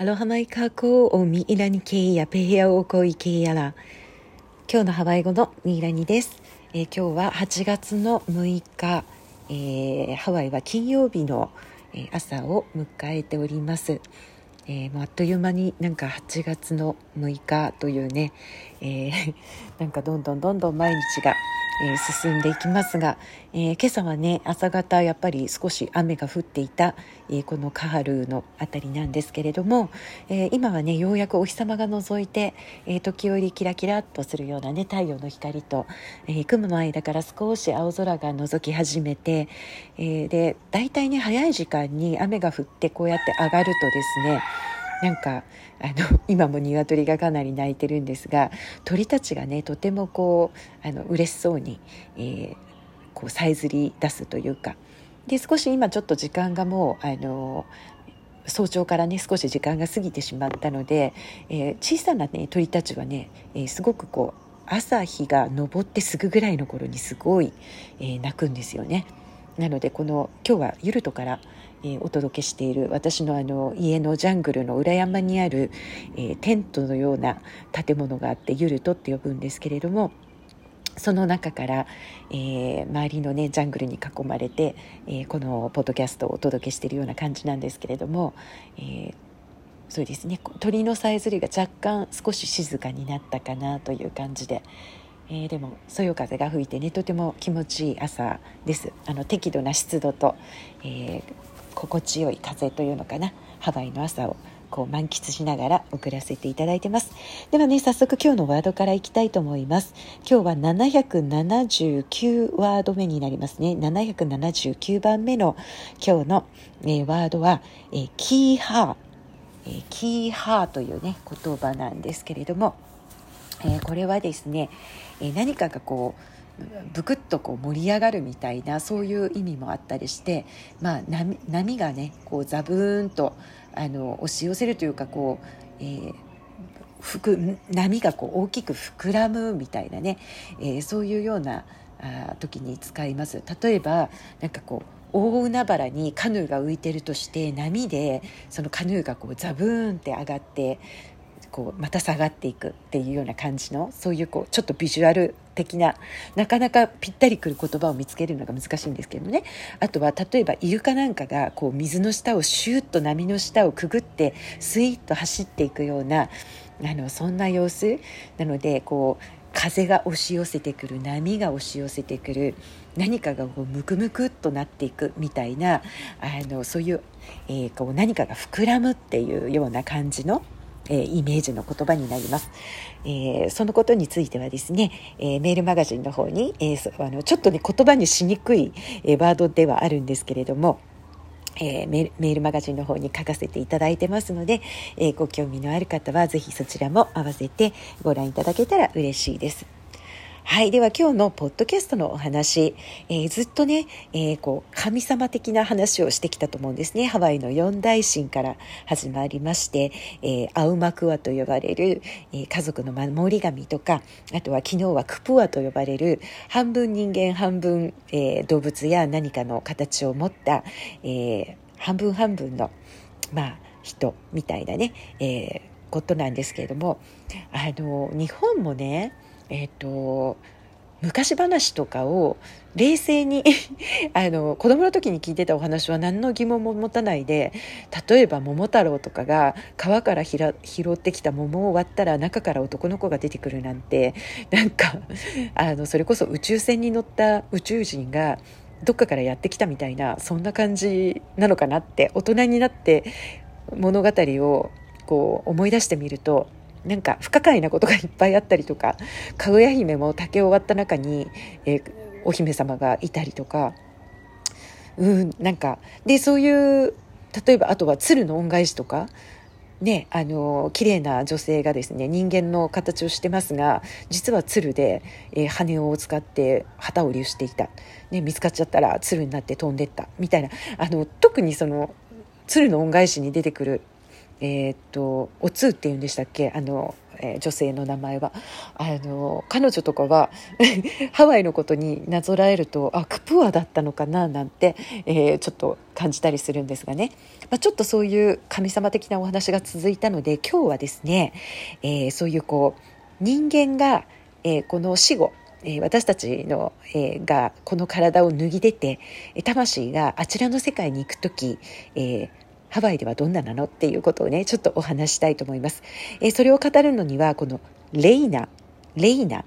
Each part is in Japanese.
アロハマイカコをミイラニケイヤペヘアオコイケイヤラ今日のハワイ語のミイラニです、えー、今日は8月の6日、えー、ハワイは金曜日の朝を迎えております、えー、もうあっという間になんか8月の6日というね、えー、なんかどんどんどんどん毎日がえー、進んでいきますが、えー、今朝はね朝方やっぱり少し雨が降っていた、えー、このカハルの辺りなんですけれども、え今はねようやくお日様が覗いて、え時折キラキラっとするようなね太陽の光と、え雲の間から少し青空が覗き始めて、えで大体ね早い時間に雨が降ってこうやって上がるとですねなんかあの 今も鶏がかなり鳴いてるんですが鳥たちがねとてもこうあの嬉しそうに、えー、こうさえずり出すというかで少し今ちょっと時間がもうあの早朝からね少し時間が過ぎてしまったので、えー、小さな、ね、鳥たちはね、えー、すごくこう朝日が昇ってすぐぐらいの頃にすごい、えー、鳴くんですよね。なのでこの今日はユルトから、えー、お届けしている私のあの家のジャングルの裏山にある、えー、テントのような建物があってユルトって呼ぶんですけれどもその中から、えー、周りのねジャングルに囲まれて、え、このポッドキャストをお届けしているような感じなんですけれども、え、そうですね鳥のさえずりが若干少し静かになったかなという感じで、えー、でもそよ風が吹いてねとても気持ちいい朝です。あの適度な湿度と、えー、心地よい風というのかな。ハワイの朝をこう満喫しながら送らせていただいてます。ではね早速今日のワードからいきたいと思います。今日は779ワード目になりますね。779番目の今日の、えー、ワードは、えー、キーハー、えー、キーハーというね言葉なんですけれども。えー、これはですね、えー、何かがこうブクッとこう盛り上がるみたいなそういう意味もあったりして、まあ、波波がねこうザブーンとあの押し寄せるというかこう、えー波がこう大きく膨らむみたいなね、えー、そういうようなあ時に使います。例えばなんかこう大海原にカヌーが浮いてるとして波でそのカヌーがこうザブーンって上がってこうまた下がっていくっていうような感じのそういうこうちょっとビジュアル的ななかなかぴったりくる言葉を見つけるのが難しいんですけどね。あとは例えばイルカなんかがこう水の下をシューッと波の下をくぐってスイッと走っていくようなあのそんな様子なのでこう風が押し寄せてくる波が押し寄せてくる何かがこうムクムクっとなっていくみたいなあのそういう,、えー、こう何かが膨らむっていうような感じのえイメージの言葉になります。えー、そのことについてはですね、えー、メールマガジンの方に、えー、あのちょっとね言葉にしにくい、えワードではあるんですけれども、えー、メールマガジンの方に書かせていただいてますので、えご興味のある方は是非そちらも合わせてご覧いただけたら嬉しいです。はい。では今日のポッドキャストのお話、えー、ずっとね、えー、こう、神様的な話をしてきたと思うんですね。ハワイの四大神から始まりまして、えー、アウマクワと呼ばれる、え、家族の守り神とか、あとは昨日はクプワと呼ばれる、半分人間半分、え、動物や何かの形を持った、え、半分半分の、まあ、人みたいなね、え、ことなんですけれども、あの、日本もね、えっ、ー、と昔話とかを冷静に あの子供の時に聞いてたお話は何の疑問も持たないで例えば桃太郎とかが川から拾ってきた桃を割ったら中から男の子が出てくるなんてなんかあのそれこそ宇宙船に乗った宇宙人がどっかからやってきたみたいなそんな感じなのかなって大人になって物語をこう思い出してみるとなんか不可解なことがいっぱいあったりとかかぐや姫も竹を割った中に、えー、お姫様がいたりとか。うんなんかでそういう例えばあとは鶴の恩返しとかね、あの綺麗な女性がですね人間の形をしてますが実は鶴で、えー、羽を使って旗織りをしていた、ね、見つかっちゃったら鶴になって飛んでった。みたいな。あの特にその鶴の恩返しに出てくるえー、っとお通っていうんでしたっけ？あのえー、女性の名前は。あの彼女とかは ハワイのことになぞらえるとあクプアだったのかな？なんて、えー、ちょっと感じたりするんですがね、まあ、ちょっとそういう神様的なお話が続いたので今日はですね、え、そういうこう人間が、えこの死後え私たちの、えがこの体を脱ぎ出て魂があちらの世界に行く時、えー、ハワイではどんななの？っていうことをねちょっとお話したいと思います、えー、それを語るのにはこのレイナレイナ、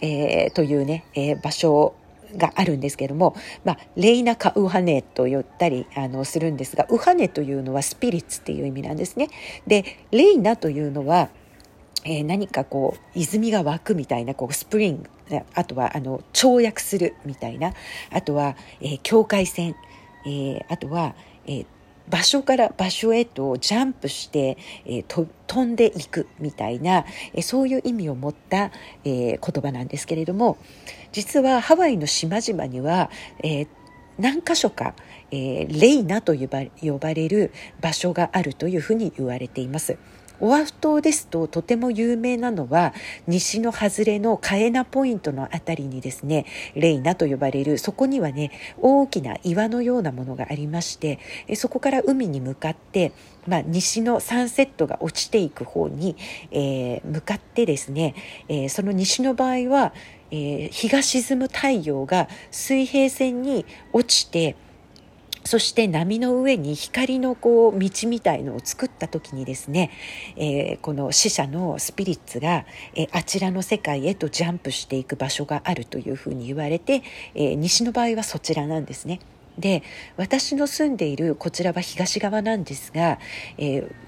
えー、というね、え場所があるんですけども、まあ、レイナかウハネと言ったりあのするんですがウハネというのはスピリッツっていう意味なんですね。でレイナというのはえー、何かこう泉が湧くみたいなこうスプリングあとはあの跳躍するみたいなあとは、えー、境界線、えー、あとは、えー、場所から場所へとジャンプして、えー、と飛んでいくみたいな、えー、そういう意味を持った、えー、言葉なんですけれども実はハワイの島々には、えー、何箇所か、えー、レイナと呼ば呼ばれる場所があるというふうに言われています。オアフ島ですととても有名なのは西の外れのカエナポイントの辺りにですねレイナと呼ばれるそこにはね大きな岩のようなものがありましてそこから海に向かって、まあ、西のサンセットが落ちていく方に、えー、向かってですね、えー、その西の場合は、えー、日が沈む太陽が水平線に落ちてそして波の上に光のこう道みたいのを作った時にですね、えー、この死者のスピリッツが、えー、あちらの世界へとジャンプしていく場所があるというふうに言われて、えー、西の場合はそちらなんですね。で私の住んでいるこちらは東側なんですが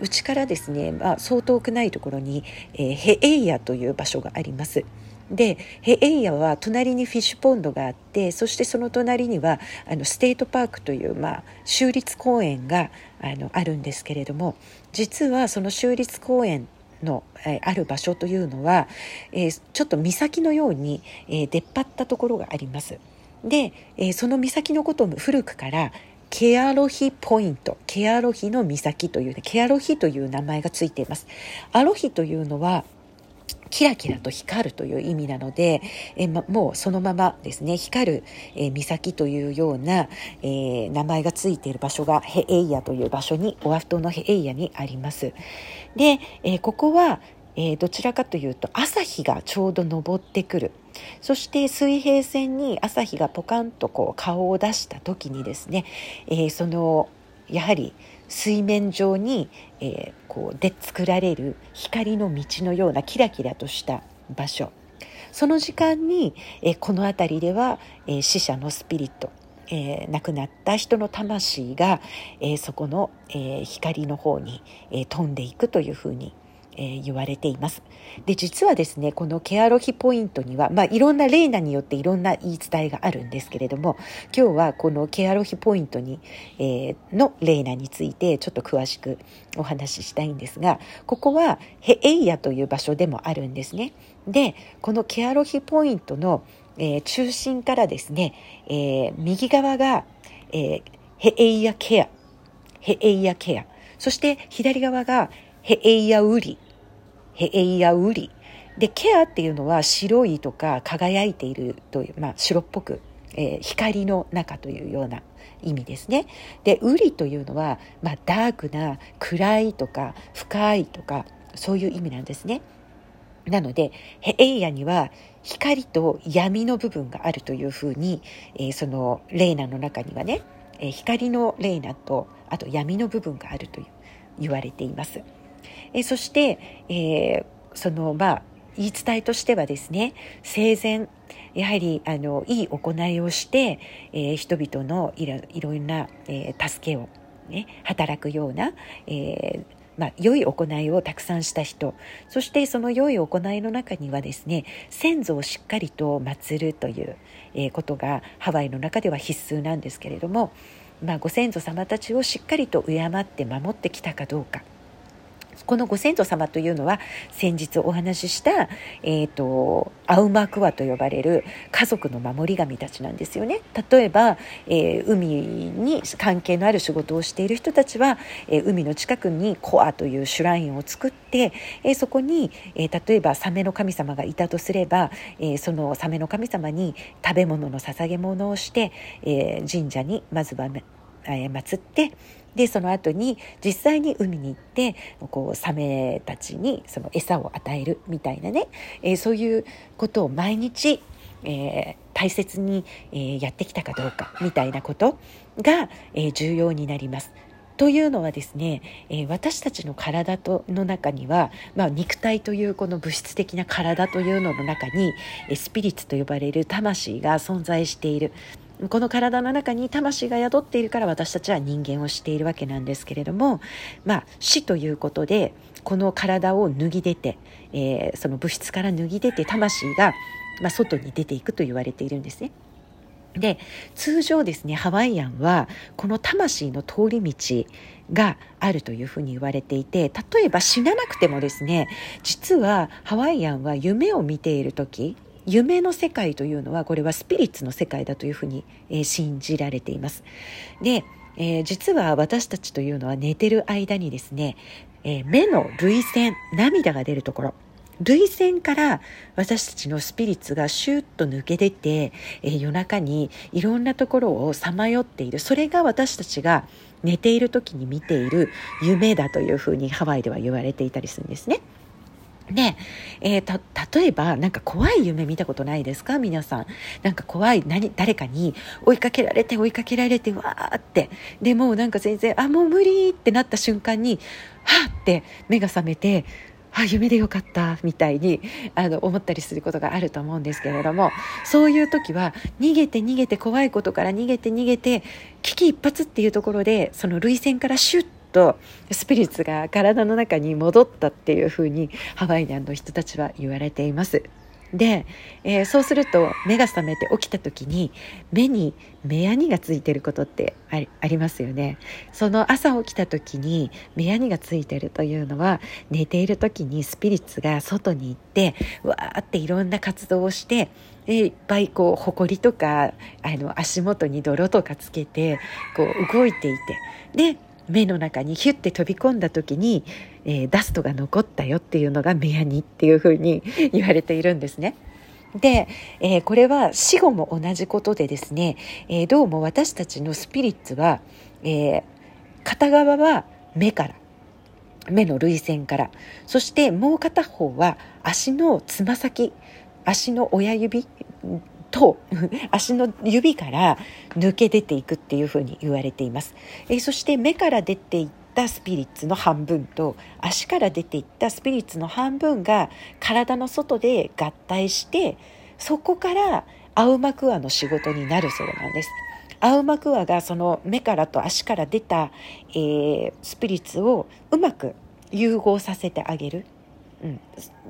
うち、からですね、まあ、そう遠くないところに、えー、ヘエイヤという場所があります。でヘエイヤは隣にフィッシュポンドがあってそしてその隣にはあのステートパークという、まあ、州立公園があのあるんですけれども実はその州立公園の、えある場所というのは、え、ちょっと岬のように、え、出っ張ったところがあります。で、え、その岬のことも古くからケアロヒポイントケアロヒの岬という、ケアロヒという名前がついています。アロヒというのはキラキラと光るという意味なので、えま、もうそのままですね光る、え岬というような、えー、名前がついている場所がヘエイヤという場所にオアフ島のヘエイヤにあります。で、え、ここは、えー、どちらかというと朝日がちょうど昇ってくるそして水平線に朝日がポカンとこう顔を出した時にですね、えそのやはり水面上に、えー、こうで作られる光の道のようなキラキラとした場所。その時間に、えー、この辺りでは、えー、死者のスピリットえ、亡くなった人の魂が、え、そこの、え、光の方に、え、飛んでいくというふうにえー、言われています。で、実はですね、このケアロヒポイントには、まあ、いろんなレーナによっていろんな言い伝えがあるんですけれども、今日はこのケアロヒポイントに、えー、のレーナについてちょっと詳しくお話ししたいんですが、ここはヘエイヤという場所でもあるんですね。で、このケアロヒポイントの、えー、中心からですね、えー、右側が、えー、ヘエイヤケア、ヘエイヤケア、そして左側がヘエイヤウリヘエイヤウリでケアっていうのは白いとか輝いているという、まあ、白っぽく、えー、光の中というような意味ですね。でウリというのは、まあ、ダークな暗いとか深いとかそういう意味なんですね。なのでヘエイヤには光と闇の部分があるというふうに、えー、そのレーナの中にはね、えー、光のレーナとあと闇の部分があるという言われています。えそして、え、そのまあ言い伝えとしてはですね生前やはりあのいい行いをして、え、人々のいろいろな、え、助けを、ね、働くような、えまあ、良い行いをたくさんした人。そしてその良い行いの中にはですね先祖をしっかりと祀るという、えことがハワイの中では必須なんですけれども、まあ、ご先祖様たちをしっかりと敬って守ってきたかどうか。このご先祖様というのは先日お話しした、えーと、アウマクワと呼ばれる家族の守り神たちなんですよね。例えば、えー、海に関係のある仕事をしている人たちは、えー、海の近くにコアというシュラインを作って、えー、そこに、え例えばサメの神様がいたとすれば、えそのサメの神様に食べ物の捧げ物をして、え神社にまずは、え祀ってでその後に実際に海に行ってこうサメたちにその餌を与えるみたいなね、えー、そういうことを毎日、えー、大切に、えー、やってきたかどうかみたいなことが、え重要になります。というのはですね、えー、私たちの体との中には、まあ、肉体というこの物質的な体というのの中に、えスピリッツと呼ばれる魂が存在している。この体の中に魂が宿っているから私たちは人間をしているわけなんですけれども、まあ、死ということでこの体を脱ぎ出て、えー、その物質から脱ぎ出て魂が、まあ、外に出ていくと言われているんですね。で通常ですねハワイアンはこの魂の通り道があるというふうに言われていて例えば死ななくてもですね実はハワイアンは夢を見ている時夢の世界というのはこれはスピリッツの世界だというふうに、えー、信じられています。で、えー、実は私たちというのは寝てる間にですね、えー、目の涙腺涙が出るところ涙腺から私たちのスピリッツがシュッと抜け出て、えー、夜中にいろんなところをさまよっているそれが私たちが寝ている時に見ている夢だというふうにハワイでは言われていたりするんですね。で、えー、例えばなんか怖い夢見たことないですか？皆さん。なんか怖い何誰かに追いかけられて追いかけられてわーって。でもうなんか全然あもう無理ってなった瞬間にはーって目が覚めてあ夢でよかったみたいにあの思ったりすることがあると思うんですけれども。そういう時は逃げて逃げて怖いことから逃げて逃げて危機一髪っていうところでその涙腺からシュッとスピリッツが体の中に戻ったっていうふうにハワイアンの人たちは言われています。で、えー、そうすると目が覚めて起きた時に目に目やにがついてることってありますよねその朝起きた時に目やにがついてるというのは寝ている時にスピリッツが外に行ってわーっていろんな活動をしていっぱいこう埃とかあの足元に泥とかつけてこう動いていてで目の中にヒュッて飛び込んだ時に、えー、ダストが残ったよっていうのが目やにっていうふうに言われているんですね。で、えー、これは死後も同じことでですね、えー、どうも私たちのスピリッツは、え片側は目から目の涙腺からそしてもう片方は足のつま先足の親指と 足の指から抜け出ていくっていうふうに言われています、え、そして目から出ていったスピリッツの半分と足から出ていったスピリッツの半分が体の外で合体してそこからアウマクアの仕事になるそうなんです。アウマクアがその目からと足から出た、えー、スピリッツをうまく融合させてあげるうん、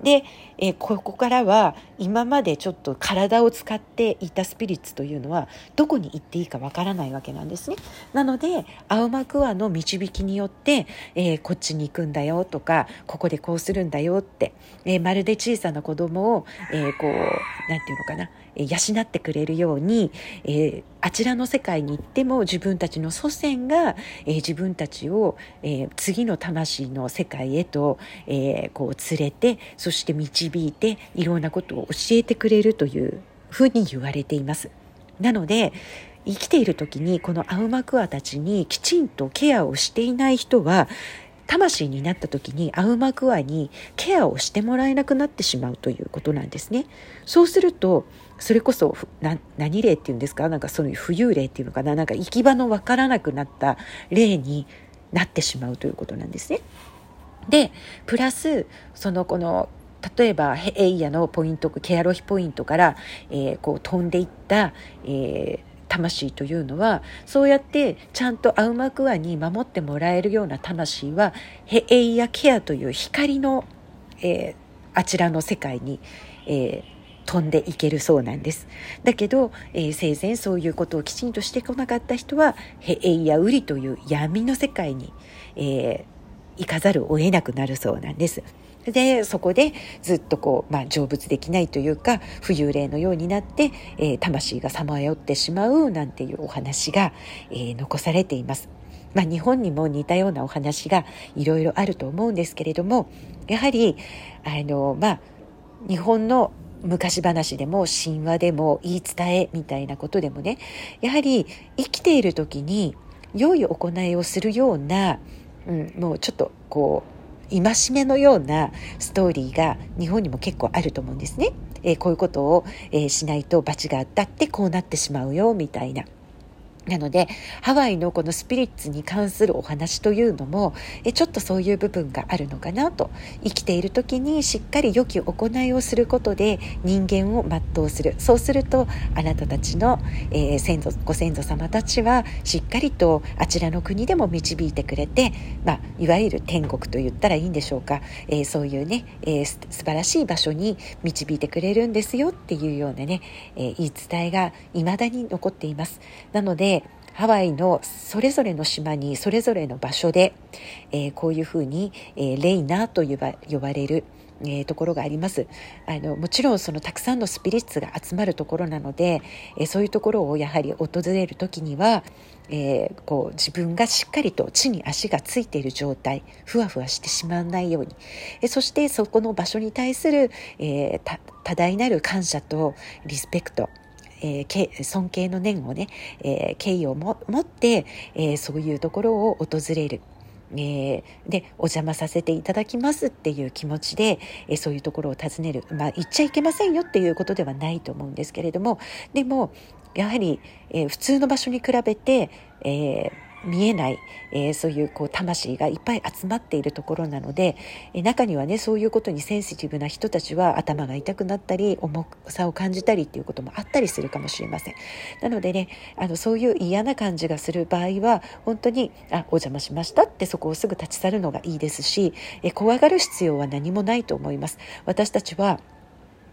で、えー、ここからは今までちょっと体を使っていたスピリッツというのはどこに行っていいかわからないわけなんですね。なので青幕アの導きによって、えー、こっちに行くんだよとかここでこうするんだよって、えー、まるで小さな子供を、え、こう何て言うのかな養ってくれるように、えー、あちらの世界に行っても自分たちの祖先が、えー、自分たちを、えー、次の魂の世界へと、えこう連れてそして導いていろんなことを教えてくれるというふうに言われています。なので生きている時にこのアウマクアたちにきちんとケアをしていない人は魂になった時にアウマクアにケアをしてもらえなくなってしまうということなんですね。そうするとそれこそ何霊っていうんですか？なんかそういう浮遊霊っていうのかな？なんか行き場のわからなくなった霊になってしまうということなんですね。でプラスそのこの例えばエイヤのポイントケアロヒポイントから、えー、こう飛んでいった、えー魂というのはそうやってちゃんとアウマクアに守ってもらえるような魂はヘエイヤケアという光の、えー、あちらの世界に、えー、飛んでいけるそうなんです。だけど、えー、生前そういうことをきちんとしてこなかった人はヘエイヤウリという闇の世界に、え行かざるを得なくなるそうなんです。でそこでずっとこう、まあ、成仏できないというか浮遊霊のようになって、えー、魂がさまよってしまうなんていうお話が、えー、残されています。まあ、日本にも似たようなお話がいろいろあると思うんですけれどもやはりあの、まあ、日本の昔話でも神話でも言い伝えみたいなことでもねやはり生きている時に良い行いをするような、うん、もうちょっとこう戒めのようなストーリーが日本にも結構あると思うんですね。えー、こういうことを、えー、しないと罰が当たってこうなってしまうよみたいな。なのでハワイのこのスピリッツに関するお話というのもえちょっとそういう部分があるのかなと。生きている時にしっかり良き行いをすることで人間を全うする。そうするとあなたたちの、えー、先祖ご先祖様たちはしっかりとあちらの国でも導いてくれて、まあ、いわゆる天国と言ったらいいんでしょうか、えー、そういうね、えー、素晴らしい場所に導いてくれるんですよっていうようなね、え言い伝えが未だに残っています。なのでハワイのそれぞれの島にそれぞれの場所で、えー、こういうふうに、えー、レイナーと呼ば呼ばれる、えー、ところがあります。あのもちろんそのたくさんのスピリッツが集まるところなので、えー、そういうところをやはり訪れる時には、えー、こう自分がしっかりと地に足がついている状態ふわふわしてしまわないように、えそしてそこの場所に対する、え多大なる感謝とリスペクト。えー、尊敬の念をね、えー、敬意をも持って、えー、そういうところを訪れる。えー、でお邪魔させていただきますっていう気持ちで、えー、そういうところを訪ねる、まあ、言っちゃいけませんよっていうことではないと思うんですけれどもでもやはり、えー、普通の場所に比べて、えー見えない、えー、そういうこう魂がいっぱい集まっているところなので、えー、中にはねそういうことにセンシティブな人たちは頭が痛くなったり重さを感じたりっていうこともあったりするかもしれません。なのでねあのそういう嫌な感じがする場合は本当にあお邪魔しましたってそこをすぐ立ち去るのがいいですし、えー、怖がる必要は何もないと思います。私たちは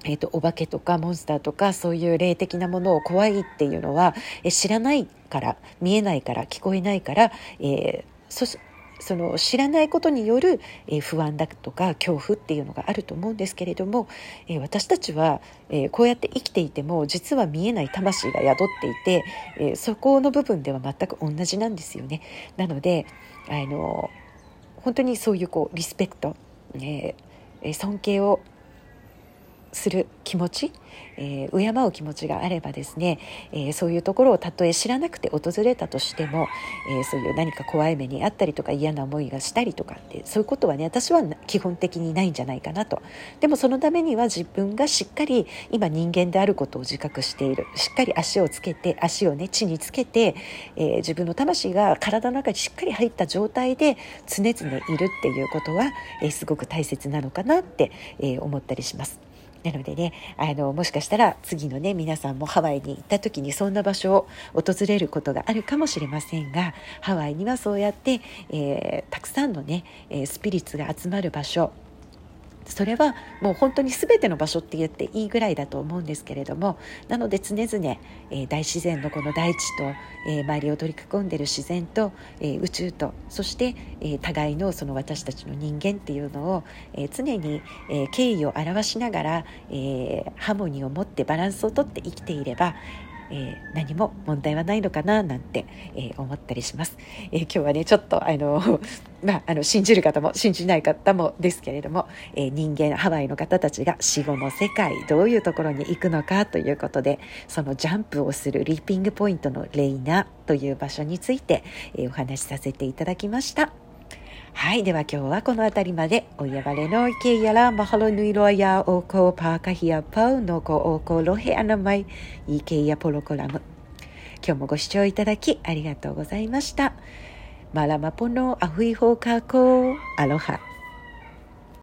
えーと、お化けとかモンスターとかそういう霊的なものを怖いっていうのは、え知らないから見えないから聞こえないから、えー、そその知らないことによる、え、不安だとか恐怖っていうのがあると思うんですけれども、え、私たちは、えこうやって生きていても実は見えない魂が宿っていて、えそこの部分では全く同じなんですよね。なのであの本当にそういうこうリスペクト、え尊敬をする気持ち、えー、敬う気持ちがあればですね、えー、そういうところをたとえ知らなくて訪れたとしても、えー、そういう何か怖い目にあったりとか嫌な思いがしたりとかってそういうことはね私は基本的にないんじゃないかなとでもそのためには自分がしっかり今人間であることを自覚しているしっかり足をつけて足をね地につけて、え自分の魂が体の中にしっかり入った状態で常々いるっていうことは、えすごく大切なのかなって、え思ったりします。なのでねあのもしかしたら次のね皆さんもハワイに行った時にそんな場所を訪れることがあるかもしれませんがハワイにはそうやって、えー、たくさんのねスピリッツが集まる場所それはもう本当に全ての場所って言っていいぐらいだと思うんですけれどもなので常々、えー、大自然のこの大地と、えー、周りを取り囲んでる自然と、えー、宇宙とそして、え互いのその私たちの人間っていうのを、え常に、え敬意を表しながら、えハーモニーを持ってバランスをとって生きていれば、えー、何も問題はないのかななんて、えー、思ったりします、えー、今日はねちょっとあの まあ、あの信じる方も信じない方もですけれども、え人間ハワイの方たちが死後の世界どういうところに行くのかということでそのジャンプをするリーピングポイントのレイナという場所について、えお話しさせていただきました。はい。では今日はこの辺りまで。おやばれのいけやら、まはろぬいろやおこパーカヒアパウのこおころへあなまい、いけやポロコラム。今日もご視聴いただきありがとうございました。マラマポのアフイホーカーコー、アロハ。